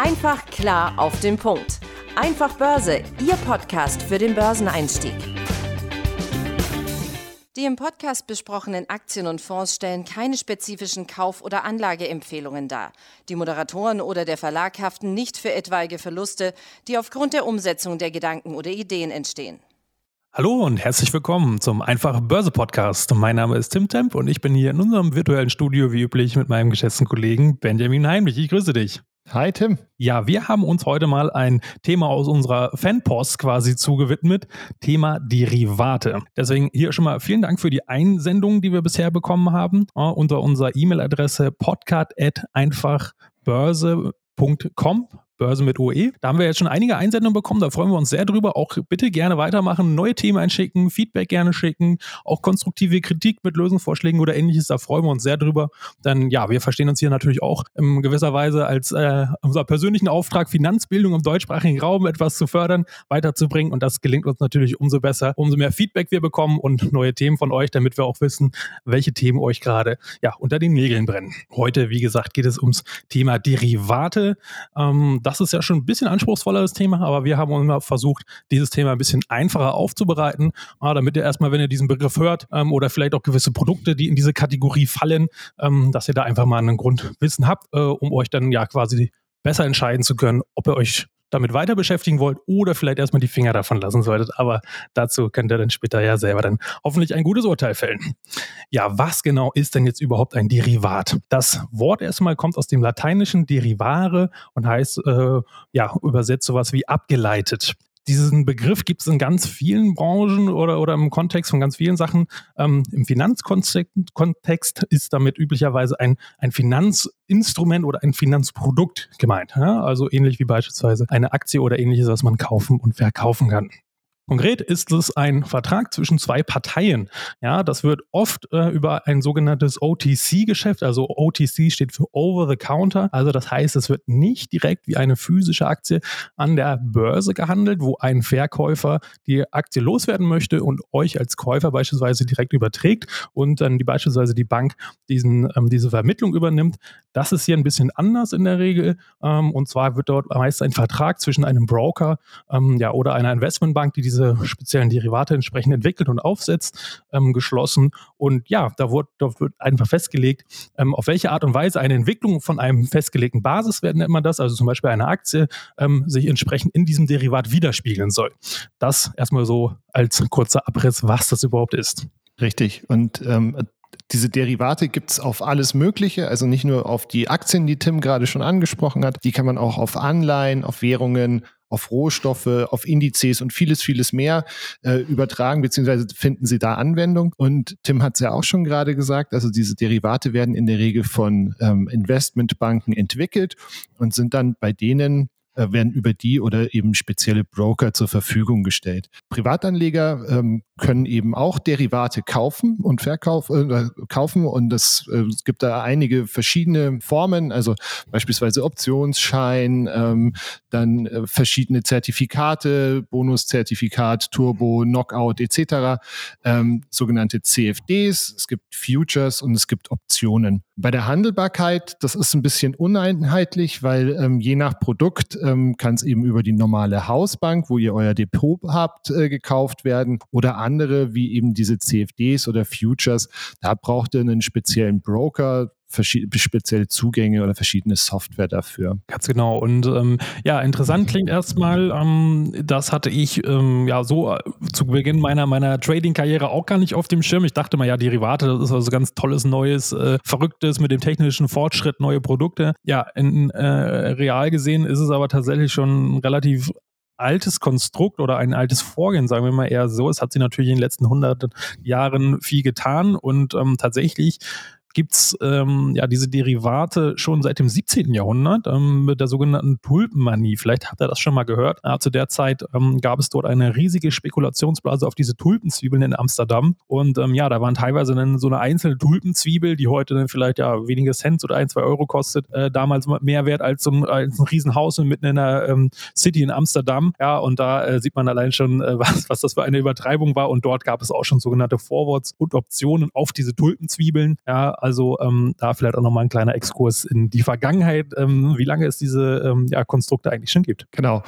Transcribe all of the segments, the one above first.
Einfach klar auf den Punkt. Einfach Börse, Ihr Podcast für den Börseneinstieg. Die im Podcast besprochenen Aktien und Fonds stellen keine spezifischen Kauf- oder Anlageempfehlungen dar. Die Moderatoren oder der Verlag haften nicht für etwaige Verluste, die aufgrund der Umsetzung der Gedanken oder Ideen entstehen. Hallo und herzlich willkommen zum Einfach Börse Podcast. Mein Name ist Tim Temp und ich bin hier in unserem virtuellen Studio wie üblich mit meinem geschätzten Kollegen Benjamin Heimlich. Ich grüße dich. Hi Tim. Ja, wir haben uns heute mal ein Thema aus unserer Fanpost quasi zugewidmet. Thema Derivate. Deswegen hier schon mal vielen Dank für die Einsendungen, die wir bisher bekommen haben. Uh, unter unserer E-Mail-Adresse podcast.einfachbörse.com Börse mit OE. Da haben wir jetzt schon einige Einsendungen bekommen, da freuen wir uns sehr drüber. Auch bitte gerne weitermachen, neue Themen einschicken, Feedback gerne schicken, auch konstruktive Kritik mit Lösungsvorschlägen oder ähnliches, da freuen wir uns sehr drüber. Denn ja, wir verstehen uns hier natürlich auch in gewisser Weise als äh, unser persönlichen Auftrag, Finanzbildung im deutschsprachigen Raum etwas zu fördern, weiterzubringen und das gelingt uns natürlich umso besser, umso mehr Feedback wir bekommen und neue Themen von euch, damit wir auch wissen, welche Themen euch gerade ja, unter den Nägeln brennen. Heute, wie gesagt, geht es ums Thema Derivate. Ähm, das ist ja schon ein bisschen anspruchsvolleres Thema, aber wir haben immer versucht, dieses Thema ein bisschen einfacher aufzubereiten, ah, damit ihr erstmal, wenn ihr diesen Begriff hört ähm, oder vielleicht auch gewisse Produkte, die in diese Kategorie fallen, ähm, dass ihr da einfach mal einen Grundwissen habt, äh, um euch dann ja quasi besser entscheiden zu können, ob ihr euch damit weiter beschäftigen wollt oder vielleicht erstmal die Finger davon lassen solltet. Aber dazu könnt ihr dann später ja selber dann hoffentlich ein gutes Urteil fällen. Ja, was genau ist denn jetzt überhaupt ein Derivat? Das Wort erstmal kommt aus dem lateinischen derivare und heißt äh, ja übersetzt sowas wie abgeleitet diesen Begriff gibt es in ganz vielen Branchen oder, oder im Kontext von ganz vielen Sachen. Ähm, Im Finanzkontext ist damit üblicherweise ein, ein Finanzinstrument oder ein Finanzprodukt gemeint. Ja? Also ähnlich wie beispielsweise eine Aktie oder ähnliches, was man kaufen und verkaufen kann. Konkret ist es ein Vertrag zwischen zwei Parteien. Ja, das wird oft äh, über ein sogenanntes OTC-Geschäft, also OTC steht für Over the Counter. Also das heißt, es wird nicht direkt wie eine physische Aktie an der Börse gehandelt, wo ein Verkäufer die Aktie loswerden möchte und euch als Käufer beispielsweise direkt überträgt und dann die beispielsweise die Bank diesen, ähm, diese Vermittlung übernimmt. Das ist hier ein bisschen anders in der Regel. Ähm, und zwar wird dort meist ein Vertrag zwischen einem Broker ähm, ja, oder einer Investmentbank, die diese diese speziellen Derivate entsprechend entwickelt und aufsetzt, ähm, geschlossen. Und ja, da wird, da wird einfach festgelegt, ähm, auf welche Art und Weise eine Entwicklung von einem festgelegten Basiswert nennt man das, also zum Beispiel eine Aktie, ähm, sich entsprechend in diesem Derivat widerspiegeln soll. Das erstmal so als kurzer Abriss, was das überhaupt ist. Richtig. Und ähm, diese Derivate gibt es auf alles Mögliche, also nicht nur auf die Aktien, die Tim gerade schon angesprochen hat, die kann man auch auf Anleihen, auf Währungen, auf Rohstoffe, auf Indizes und vieles, vieles mehr äh, übertragen, beziehungsweise finden sie da Anwendung. Und Tim hat es ja auch schon gerade gesagt, also diese Derivate werden in der Regel von ähm, Investmentbanken entwickelt und sind dann bei denen äh, werden über die oder eben spezielle Broker zur Verfügung gestellt. Privatanleger ähm, können eben auch Derivate kaufen und verkaufen äh, kaufen und das, äh, es gibt da einige verschiedene Formen, also beispielsweise Optionsschein, ähm, dann äh, verschiedene Zertifikate, Bonuszertifikat, Turbo, Knockout etc., ähm, sogenannte CFDs, es gibt Futures und es gibt Optionen. Bei der Handelbarkeit, das ist ein bisschen uneinheitlich, weil ähm, je nach Produkt ähm, kann es eben über die normale Hausbank, wo ihr euer Depot habt, äh, gekauft werden oder andere wie eben diese CFDs oder Futures. Da braucht ihr einen speziellen Broker, spezielle Zugänge oder verschiedene Software dafür. Ganz genau. Und ähm, ja, interessant klingt erstmal, ähm, das hatte ich ähm, ja so äh, zu Beginn meiner, meiner Trading-Karriere auch gar nicht auf dem Schirm. Ich dachte mal, ja, Derivate, das ist also ganz tolles, neues, äh, verrücktes mit dem technischen Fortschritt, neue Produkte. Ja, in, äh, real gesehen ist es aber tatsächlich schon relativ altes Konstrukt oder ein altes Vorgehen, sagen wir mal eher so. Es hat sich natürlich in den letzten 100 Jahren viel getan und ähm, tatsächlich gibt es ähm, ja diese Derivate schon seit dem 17. Jahrhundert ähm, mit der sogenannten Tulpenmanie. Vielleicht habt ihr das schon mal gehört. Ja, zu der Zeit ähm, gab es dort eine riesige Spekulationsblase auf diese Tulpenzwiebeln in Amsterdam. Und ähm, ja, da waren teilweise dann so eine einzelne Tulpenzwiebel, die heute dann vielleicht ja wenige Cent oder ein, zwei Euro kostet, äh, damals mehr wert als so ein, als ein Riesenhaus mitten in der ähm, City in Amsterdam. Ja, und da äh, sieht man allein schon, äh, was, was das für eine Übertreibung war. Und dort gab es auch schon sogenannte Forwards und Optionen auf diese Tulpenzwiebeln. Ja, Also ähm, da vielleicht auch nochmal ein kleiner Exkurs in die Vergangenheit, ähm, wie lange es diese ähm, ja, Konstrukte eigentlich schon gibt. Genau.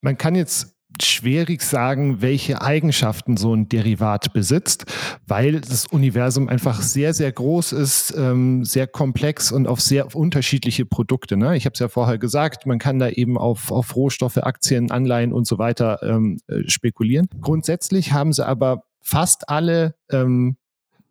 Man kann jetzt schwierig sagen, welche Eigenschaften so ein Derivat besitzt, weil das Universum einfach sehr, sehr groß ist, ähm, sehr komplex und auf sehr unterschiedliche Produkte. Ne? Ich habe es ja vorher gesagt, man kann da eben auf, auf Rohstoffe, Aktien, Anleihen und so weiter ähm, äh, spekulieren. Grundsätzlich haben sie aber fast alle ähm,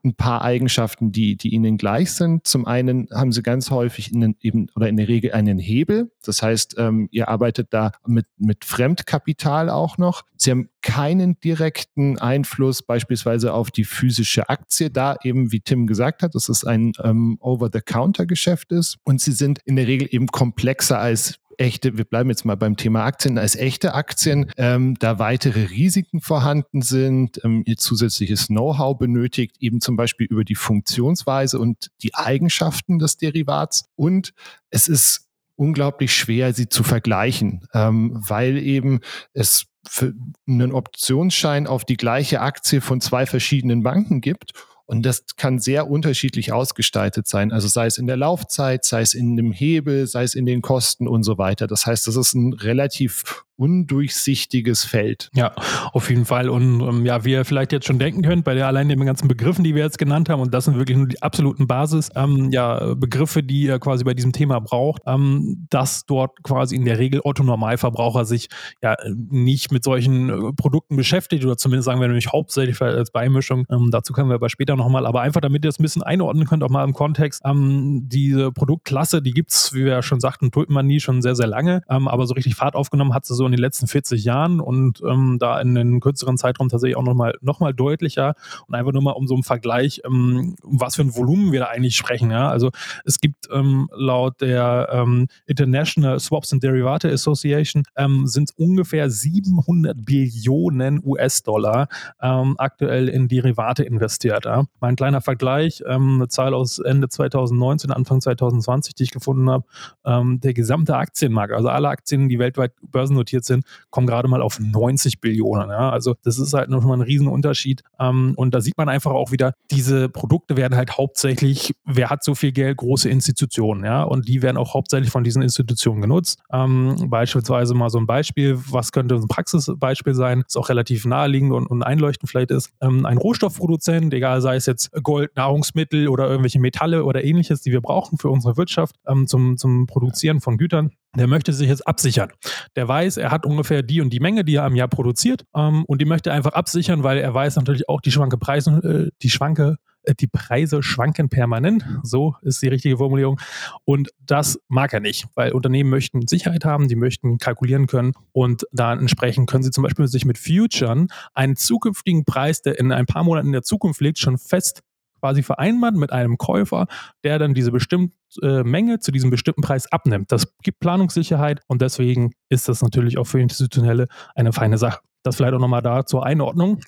ein paar Eigenschaften, die, die ihnen gleich sind. Zum einen haben sie ganz häufig in den, eben oder in der Regel einen Hebel. Das heißt, ähm, ihr arbeitet da mit, mit Fremdkapital auch noch. Sie haben keinen direkten Einfluss beispielsweise auf die physische Aktie, da eben, wie Tim gesagt hat, dass es ein ähm, Over-the-Counter-Geschäft ist. Und sie sind in der Regel eben komplexer als echte, wir bleiben jetzt mal beim Thema Aktien, als echte Aktien, ähm, da weitere Risiken vorhanden sind, ähm, ihr zusätzliches Know-how benötigt, eben zum Beispiel über die Funktionsweise und die Eigenschaften des Derivats. Und es ist unglaublich schwer, sie zu vergleichen, ähm, weil eben es für einen Optionsschein auf die gleiche Aktie von zwei verschiedenen Banken gibt und das kann sehr unterschiedlich ausgestaltet sein. Also sei es in der Laufzeit, sei es in dem Hebel, sei es in den Kosten und so weiter. Das heißt, das ist ein relativ undurchsichtiges Feld. Ja, auf jeden Fall. Und ähm, ja, wie ihr vielleicht jetzt schon denken könnt, bei der allein den ganzen Begriffen, die wir jetzt genannt haben, und das sind wirklich nur die absoluten Basis, ähm, ja, Begriffe, die ihr quasi bei diesem Thema braucht, ähm, dass dort quasi in der Regel Otto Normalverbraucher sich ja nicht mit solchen äh, Produkten beschäftigt oder zumindest sagen wir nämlich hauptsächlich als Beimischung. Ähm, dazu können wir aber später nochmal, aber einfach damit ihr es ein bisschen einordnen könnt, auch mal im Kontext. Ähm, diese Produktklasse, die gibt es, wie wir ja schon sagten, Tulpenmanie schon sehr, sehr lange, ähm, aber so richtig Fahrt aufgenommen hat sie so in den letzten 40 Jahren und ähm, da in einem kürzeren Zeitraum tatsächlich auch nochmal noch mal deutlicher und einfach nur mal um so einen Vergleich, ähm, was für ein Volumen wir da eigentlich sprechen. Ja? Also es gibt ähm, laut der ähm, International Swaps and Derivate Association ähm, sind ungefähr 700 Billionen US-Dollar ähm, aktuell in Derivate investiert. Ja? Mein kleiner Vergleich, eine Zahl aus Ende 2019, Anfang 2020, die ich gefunden habe, der gesamte Aktienmarkt, also alle Aktien, die weltweit börsennotiert investiert sind, kommen gerade mal auf 90 Billionen. Ja? Also das ist halt nochmal ein Riesenunterschied. Ähm, und da sieht man einfach auch wieder, diese Produkte werden halt hauptsächlich, wer hat so viel Geld, große Institutionen, ja, und die werden auch hauptsächlich von diesen Institutionen genutzt. Ähm, beispielsweise mal so ein Beispiel, was könnte ein Praxisbeispiel sein, ist auch relativ naheliegend und, und einleuchtend vielleicht ist, ähm, ein Rohstoffproduzent, egal sei es jetzt Gold, Nahrungsmittel oder irgendwelche Metalle oder ähnliches, die wir brauchen für unsere Wirtschaft ähm, zum, zum Produzieren von Gütern, der möchte sich jetzt absichern. Der weiß, er hat ungefähr die und die Menge, die er am Jahr produziert ähm, und die möchte einfach absichern, weil er weiß natürlich auch, die schwanke Preise, äh, die schwanke äh, die Preise schwanken permanent, so ist die richtige Formulierung. Und das mag er nicht, weil Unternehmen möchten Sicherheit haben, die möchten kalkulieren können und da entsprechend können sie zum Beispiel sich mit Futuren einen zukünftigen Preis, der in ein paar Monaten in der Zukunft liegt, schon fest quasi vereinbart mit einem Käufer, der dann diese bestimmte äh, Menge zu diesem bestimmten Preis abnimmt. Das gibt Planungssicherheit und deswegen ist das natürlich auch für Institutionelle eine feine Sache. Das vielleicht auch nochmal da zur Einordnung.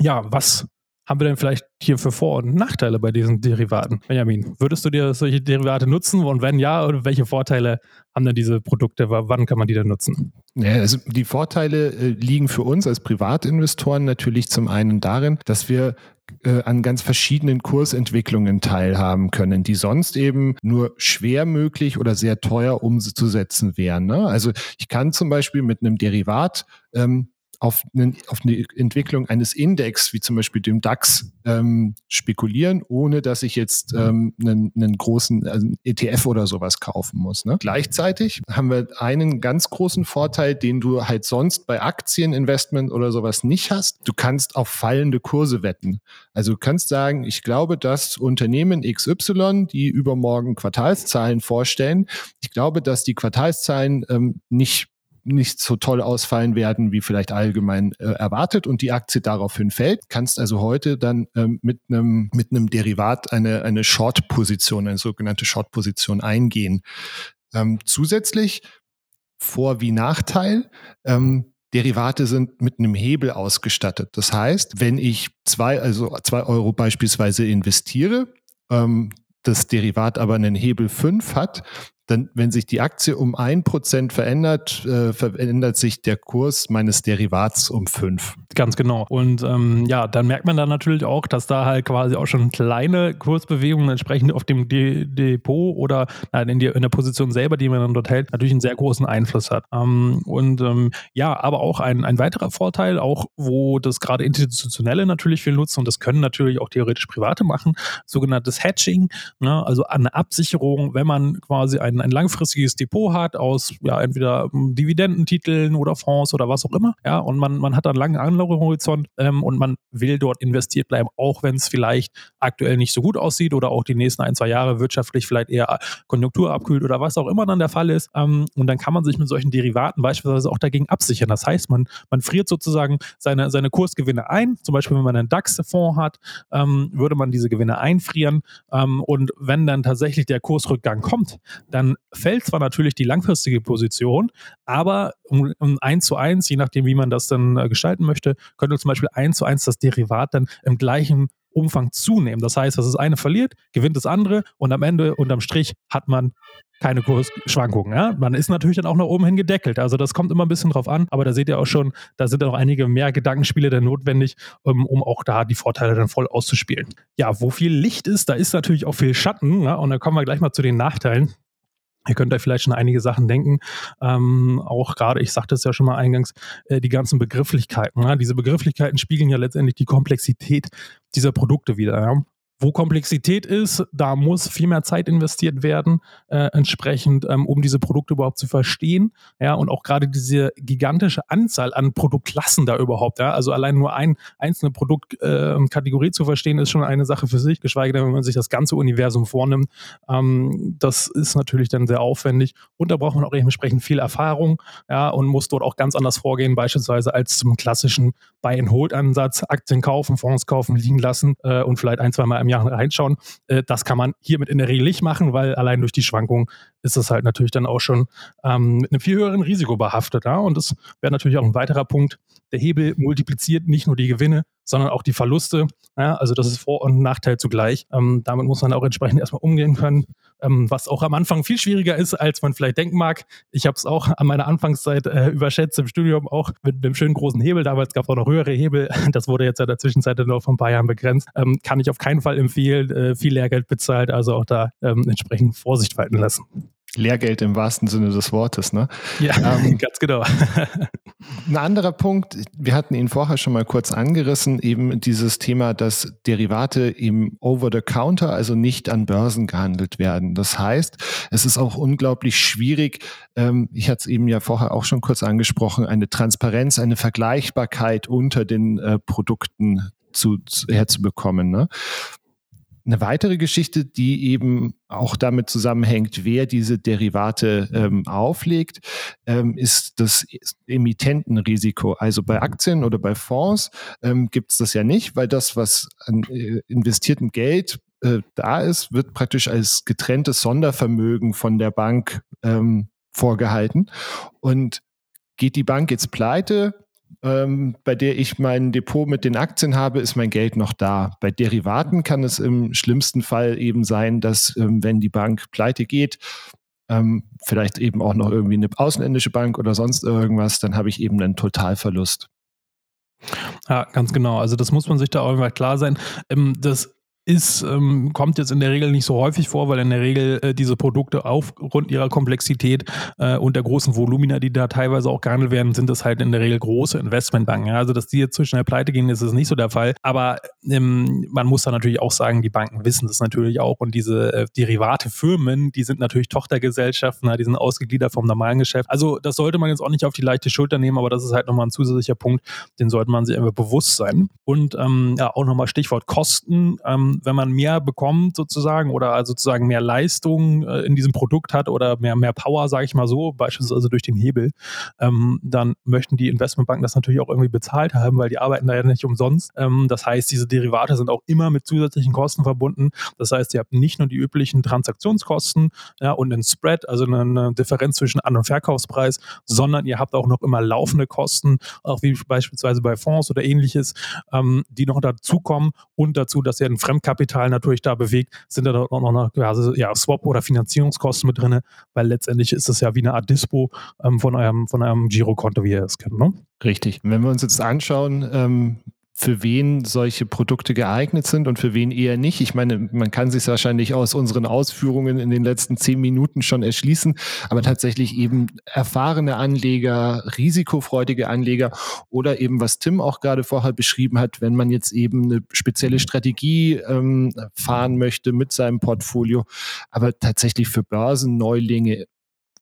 Ja, was haben wir denn vielleicht hier für Vor- und Nachteile bei diesen Derivaten? Benjamin, würdest du dir solche Derivate nutzen und wenn ja, welche Vorteile haben denn diese Produkte? Wann kann man die denn nutzen? Ja, also die Vorteile äh, liegen für uns als Privatinvestoren natürlich zum einen darin, dass wir äh, an ganz verschiedenen Kursentwicklungen teilhaben können, die sonst eben nur schwer möglich oder sehr teuer umzusetzen wären. Ne? Also ich kann zum Beispiel mit einem Derivat ähm, auf, einen, auf eine Entwicklung eines Index, wie zum Beispiel dem DAX, ähm, spekulieren, ohne dass ich jetzt ähm, einen, einen großen also ETF oder sowas kaufen muss. Ne? Gleichzeitig haben wir einen ganz großen Vorteil, den du halt sonst bei Aktieninvestment oder sowas nicht hast. Du kannst auf fallende Kurse wetten. Also du kannst sagen, ich glaube, dass Unternehmen XY, die übermorgen Quartalszahlen vorstellen, ich glaube, dass die Quartalszahlen ähm, nicht nicht so toll ausfallen werden, wie vielleicht allgemein äh, erwartet und die Aktie daraufhin fällt, kannst also heute dann ähm, mit einem mit einem Derivat eine eine Short-Position, eine sogenannte Short-Position eingehen. Ähm, zusätzlich Vor- wie Nachteil. Ähm, Derivate sind mit einem Hebel ausgestattet. Das heißt, wenn ich zwei, also zwei Euro beispielsweise investiere, ähm, das Derivat aber einen Hebel 5 hat, dann, wenn sich die Aktie um ein Prozent verändert, äh, verändert sich der Kurs meines Derivats um fünf. Ganz genau. Und ähm, ja, dann merkt man dann natürlich auch, dass da halt quasi auch schon kleine Kursbewegungen entsprechend auf dem De Depot oder nein, in, die, in, der Position selber, die man dann dort hält, natürlich einen sehr großen Einfluss hat. Ähm, und ähm, ja, aber auch ein, ein weiterer Vorteil, auch wo das gerade Institutionelle natürlich viel nutzen und das können natürlich auch theoretisch Private machen, sogenanntes Hedging, ne, also eine Absicherung, wenn man quasi ein, ein langfristiges Depot hat aus ja entweder hm, Dividendentiteln oder Fonds oder was auch immer, ja, und man, man hat einen langen Anlagehorizont ähm, und man will dort investiert bleiben, auch wenn es vielleicht aktuell nicht so gut aussieht oder auch die nächsten ein, zwei Jahre wirtschaftlich vielleicht eher Konjunktur abkühlt oder was auch immer dann der Fall ist. Ähm, und dann kann man sich mit solchen Derivaten beispielsweise auch dagegen absichern. Das heißt, man, man friert sozusagen seine, seine Kursgewinne ein. Zum Beispiel, wenn man einen DAX-Fonds hat, ähm, würde man diese Gewinne einfrieren. Ähm, und wenn dann tatsächlich der Kursrückgang kommt, dann fällt zwar natürlich die langfristige Position, aber um, um 1 zu 1, je nachdem, wie man das dann äh, gestalten möchte, könnte zum Beispiel 1 zu 1 das Derivat dann im gleichen Umfang zunehmen. Das heißt, dass das eine verliert, gewinnt das andere und am Ende, unterm Strich, hat man keine Kursschwankungen. Ja? Man ist natürlich dann auch nach oben hin gedeckelt. Also das kommt immer ein bisschen drauf an, aber da seht ihr auch schon, da sind dann auch einige mehr Gedankenspiele dann notwendig, um, um auch da die Vorteile dann voll auszuspielen. Ja, wo viel Licht ist, da ist natürlich auch viel Schatten. Ja? Und da kommen wir gleich mal zu den Nachteilen. Ihr könnt euch vielleicht schon einige Sachen denken. Ähm, auch gerade, ich sagte es ja schon mal eingangs, äh, die ganzen Begrifflichkeiten. Ja? Diese Begrifflichkeiten spiegeln ja letztendlich die Komplexität dieser Produkte wieder. Ja? Wo Komplexität ist, da muss viel mehr Zeit investiert werden, äh, entsprechend, ähm, um diese Produkte überhaupt zu verstehen. Ja, und auch gerade diese gigantische Anzahl an Produktklassen da überhaupt. Ja, also allein nur ein einzelne Produktkategorie äh, zu verstehen, ist schon eine Sache für sich, geschweige denn, wenn man sich das ganze Universum vornimmt. Ähm, das ist natürlich dann sehr aufwendig und da braucht man auch entsprechend viel Erfahrung. Ja, und muss dort auch ganz anders vorgehen, beispielsweise als zum klassischen Buy-and-Hold-Ansatz, Aktien kaufen, Fonds kaufen, liegen lassen äh, und vielleicht ein, zwei Mal im Jahr reinschauen. Äh, das kann man hiermit in der Regel nicht machen, weil allein durch die Schwankungen ist das halt natürlich dann auch schon ähm, mit einem viel höheren Risiko behaftet. Ja? Und das wäre natürlich auch ein weiterer Punkt. Der Hebel multipliziert nicht nur die Gewinne, sondern auch die Verluste. Ja? Also das ist Vor- und Nachteil zugleich. Ähm, damit muss man auch entsprechend erstmal umgehen können, ähm, was auch am Anfang viel schwieriger ist, als man vielleicht denken mag. Ich habe es auch an meiner Anfangszeit äh, überschätzt im Studium, auch mit einem schönen großen Hebel. Damals gab es auch noch höhere Hebel. Das wurde jetzt in der Zwischenzeit noch vor ein paar Jahren begrenzt. Ähm, kann ich auf keinen Fall empfehlen. Äh, viel Lehrgeld bezahlt, also auch da ähm, entsprechend Vorsicht walten lassen. Lehrgeld im wahrsten Sinne des Wortes, ne? Ja, ähm, ganz genau. ein anderer Punkt, wir hatten ihn vorher schon mal kurz angerissen, eben dieses Thema, dass Derivate im Over-the-Counter, also nicht an Börsen gehandelt werden. Das heißt, es ist auch unglaublich schwierig, ähm, ich hatte es eben ja vorher auch schon kurz angesprochen, eine Transparenz, eine Vergleichbarkeit unter den äh, Produkten zu, zu, herzubekommen. Ne? Eine weitere Geschichte, die eben auch damit zusammenhängt, wer diese Derivate ähm, auflegt, ähm, ist das Emittentenrisiko. Also bei Aktien oder bei Fonds ähm, gibt es das ja nicht, weil das, was an äh, investiertem Geld äh, da ist, wird praktisch als getrenntes Sondervermögen von der Bank ähm, vorgehalten. Und geht die Bank jetzt pleite, ähm, bei der ich mein Depot mit den Aktien habe, ist mein Geld noch da. Bei Derivaten kann es im schlimmsten Fall eben sein, dass ähm, wenn die Bank pleite geht, ähm, vielleicht eben auch noch irgendwie eine ausländische Bank oder sonst irgendwas, dann habe ich eben einen Totalverlust. Ja, ganz genau. Also das muss man sich da auch immer klar sein. Ähm, das ist, ähm, kommt jetzt in der Regel nicht so häufig vor, weil in der Regel äh, diese Produkte aufgrund ihrer Komplexität äh, und der großen Volumina, die da teilweise auch gehandelt werden, sind das halt in der Regel große Investmentbanken. Also, dass die jetzt zu schnell pleite gehen, ist es nicht so der Fall. Aber ähm, man muss da natürlich auch sagen, die Banken wissen das natürlich auch und diese äh, Derivate-Firmen, die sind natürlich Tochtergesellschaften, die sind ausgegliedert vom normalen Geschäft. Also, das sollte man jetzt auch nicht auf die leichte Schulter nehmen, aber das ist halt nochmal ein zusätzlicher Punkt, den sollte man sich einfach bewusst sein. Und ähm, ja, auch nochmal Stichwort Kosten. Ähm, wenn man mehr bekommt sozusagen oder sozusagen mehr Leistung äh, in diesem Produkt hat oder mehr, mehr Power, sage ich mal so, beispielsweise durch den Hebel, ähm, dann möchten die Investmentbanken das natürlich auch irgendwie bezahlt haben, weil die arbeiten da ja nicht umsonst. Ähm, das heißt, diese Derivate sind auch immer mit zusätzlichen Kosten verbunden. Das heißt, ihr habt nicht nur die üblichen Transaktionskosten ja, und einen Spread, also eine, eine Differenz zwischen An- und Verkaufspreis, sondern ihr habt auch noch immer laufende Kosten, auch wie beispielsweise bei Fonds oder ähnliches, ähm, die noch dazukommen und dazu, dass ihr einen Fremdkapital Startkapital natürlich da bewegt, sind da auch noch eine ja, Swap- oder Finanzierungskosten mit drin, weil letztendlich ist es ja wie eine Art Dispo ähm, von eurem, von eurem Girokonto, wie ihr es kennt. Ne? Richtig. Wenn wir uns jetzt anschauen, ähm, für wen solche Produkte geeignet sind und für wen eher nicht. Ich meine, man kann sich wahrscheinlich aus unseren Ausführungen in den letzten zehn Minuten schon erschließen, aber tatsächlich eben erfahrene Anleger, risikofreudige Anleger oder eben, was Tim auch gerade vorher beschrieben hat, wenn man jetzt eben eine spezielle Strategie ähm, fahren möchte mit seinem Portfolio, aber tatsächlich für Börsenneulinge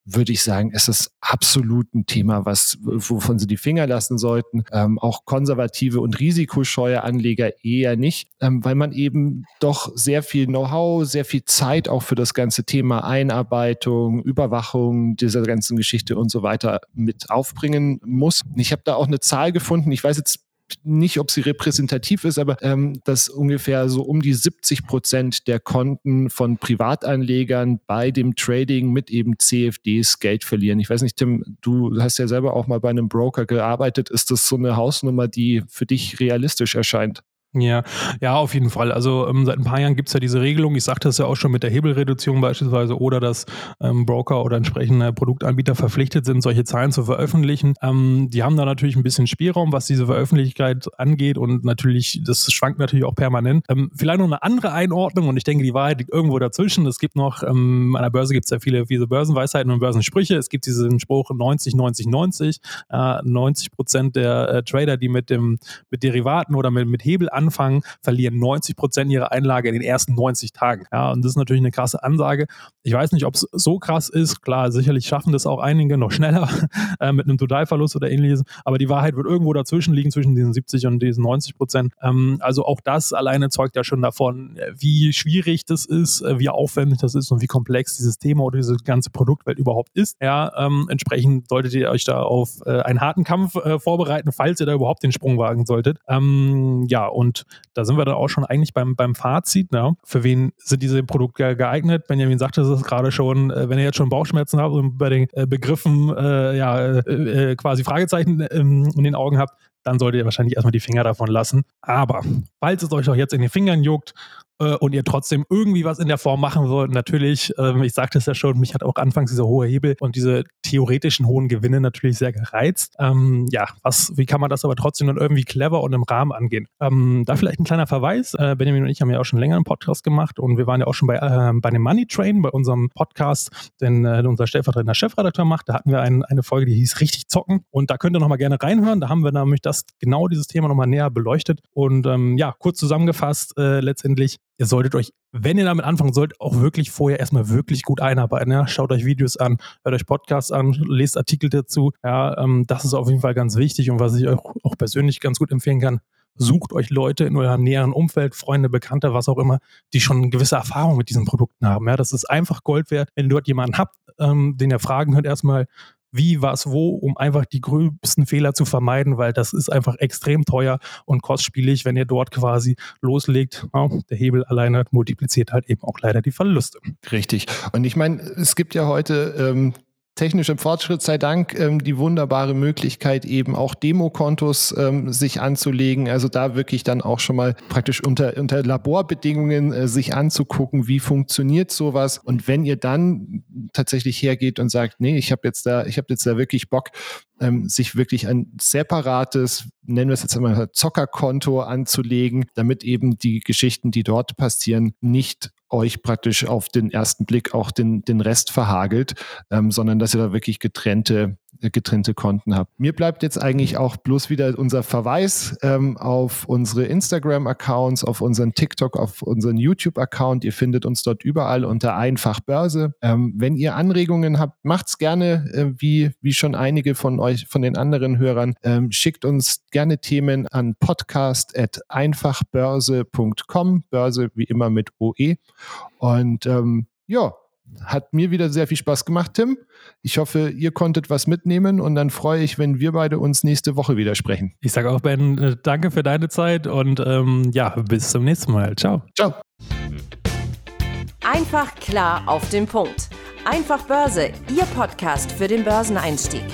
würde ich sagen, ist es absolut ein Thema, was, wovon sie die Finger lassen sollten. Ähm, auch konservative und risikoscheue Anleger eher nicht, ähm, weil man eben doch sehr viel Know-how, sehr viel Zeit auch für das ganze Thema Einarbeitung, Überwachung dieser ganzen Geschichte und so weiter mit aufbringen muss. Ich habe da auch eine Zahl gefunden. Ich weiß jetzt nicht, ob sie repräsentativ ist, aber ähm, dass ungefähr so um die 70 Prozent der Konten von Privatanlegern bei dem Trading mit eben CFDs Geld verlieren. Ich weiß nicht, Tim, du hast ja selber auch mal bei einem Broker gearbeitet. Ist das so eine Hausnummer, die für dich realistisch erscheint? Ja, ja, auf jeden Fall. Also ähm, seit ein paar Jahren gibt es ja diese Regelung, ich sagte es ja auch schon mit der Hebelreduzierung beispielsweise, oder dass ähm, Broker oder entsprechende Produktanbieter verpflichtet sind, solche Zahlen zu veröffentlichen. Ähm, die haben da natürlich ein bisschen Spielraum, was diese Veröffentlichkeit angeht und natürlich, das schwankt natürlich auch permanent. Ähm, vielleicht noch eine andere Einordnung und ich denke, die Wahrheit liegt irgendwo dazwischen. Es gibt noch, ähm, an der Börse gibt es ja viele, viele Börsenweisheiten und Börsensprüche. Es gibt diesen Spruch 90, 90, 90. Äh, 90 Prozent der äh, Trader, die mit dem mit Derivaten oder mit, mit Hebel an anfangen, verlieren 90 Prozent ihrer Einlage in den ersten 90 Tagen. Ja, und das ist natürlich eine krasse Ansage. Ich weiß nicht, ob es so krass ist. Klar, sicherlich schaffen das auch einige noch schneller äh, mit einem Totalverlust oder ähnliches. Aber die Wahrheit wird irgendwo dazwischen liegen, zwischen diesen 70 und diesen 90 Prozent. Ähm, also auch das alleine zeugt ja schon davon, wie schwierig das ist, äh, wie aufwendig das ist und wie komplex dieses Thema oder diese ganze Produktwelt überhaupt ist. Ja, ähm, entsprechend solltet ihr euch da auf äh, einen harten Kampf äh, vorbereiten, falls ihr da überhaupt den Sprung wagen solltet. Ähm, ja, und und da sind wir dann auch schon eigentlich beim, beim Fazit. Ne? Für wen sind diese Produkte geeignet? Benjamin sagte es gerade schon, äh, wenn ihr jetzt schon Bauchschmerzen habt und bei den äh, Begriffen äh, ja, äh, äh quasi Fragezeichen ähm, in den Augen habt, dann solltet ihr wahrscheinlich erstmal die Finger davon lassen. Aber falls es euch auch jetzt in den Fingern juckt und ihr trotzdem irgendwie was in der Form machen wollt, natürlich, ähm, ich sagte es ja schon, mich hat auch anfangs dieser hohe Hebel und diese theoretischen hohen Gewinne natürlich sehr gereizt. Ähm, ja, was, wie kann man das aber trotzdem dann irgendwie clever und im Rahmen angehen? Ähm, da vielleicht ein kleiner Verweis. Äh, Benjamin und ich haben ja auch schon länger einen Podcast gemacht und wir waren ja auch schon bei, äh, bei dem Money Train, bei unserem Podcast, den äh, unser stellvertretender Chefredakteur macht. Da hatten wir ein, eine Folge, die hieß Richtig zocken und da könnt ihr nochmal gerne reinhören. Da haben wir nämlich das genau dieses Thema nochmal näher beleuchtet und ähm, ja, kurz zusammengefasst, äh, letztendlich ihr solltet euch, wenn ihr damit anfangen sollt, auch wirklich vorher erstmal wirklich gut einarbeiten. Ja? Schaut euch Videos an, hört euch Podcasts an, lest Artikel dazu. Ja, ähm, das ist auf jeden Fall ganz wichtig und was ich euch auch persönlich ganz gut empfehlen kann. Sucht euch Leute in eurem näheren Umfeld, Freunde, Bekannte, was auch immer, die schon eine gewisse Erfahrung mit diesen Produkten haben. Ja, das ist einfach Gold wert. Wenn ihr dort jemanden habt, ähm, den ihr fragen könnt, erstmal, wie, was, wo, um einfach die gröbsten Fehler zu vermeiden, weil das ist einfach extrem teuer und kostspielig, wenn ihr dort quasi loslegt. Ja, der Hebel alleine multipliziert halt eben auch leider die Verluste. Richtig. Und ich meine, es gibt ja heute ähm, technischem Fortschritt sei Dank ähm, die wunderbare Möglichkeit, eben auch Demokontos ähm, sich anzulegen. Also da wirklich dann auch schon mal praktisch unter, unter Laborbedingungen äh, sich anzugucken, wie funktioniert sowas. Und wenn ihr dann tatsächlich hergeht und sagt, nee, ich habe jetzt da, ich habe jetzt da wirklich Bock, ähm, sich wirklich ein separates, nennen wir es jetzt einmal Zockerkonto anzulegen, damit eben die Geschichten, die dort passieren, nicht euch praktisch auf den ersten Blick auch den, den Rest verhagelt, ähm, sondern dass ihr da wirklich getrennte getrennte Konten habt. Mir bleibt jetzt eigentlich auch bloß wieder unser Verweis ähm, auf unsere Instagram-Accounts, auf unseren TikTok, auf unseren YouTube-Account. Ihr findet uns dort überall unter Einfach Börse. Ähm, wenn ihr Anregungen habt, macht's gerne, äh, wie, wie schon einige von euch, von den anderen Hörern. Ähm, schickt uns gerne Themen an podcast.einfachbörse.com. Börse wie immer mit OE. Und ähm, ja, hat mir wieder sehr viel Spaß gemacht, Tim. Ich hoffe, ihr konntet was mitnehmen und dann freue ich, wenn wir beide uns nächste Woche wieder sprechen. Ich sage auch, Ben, äh, danke für deine Zeit und ähm, ja, bis zum nächsten Mal. Ciao. Ciao. Einfach klar auf den Punkt. Einfach Börse, Ihr Podcast für den Börseneinstieg.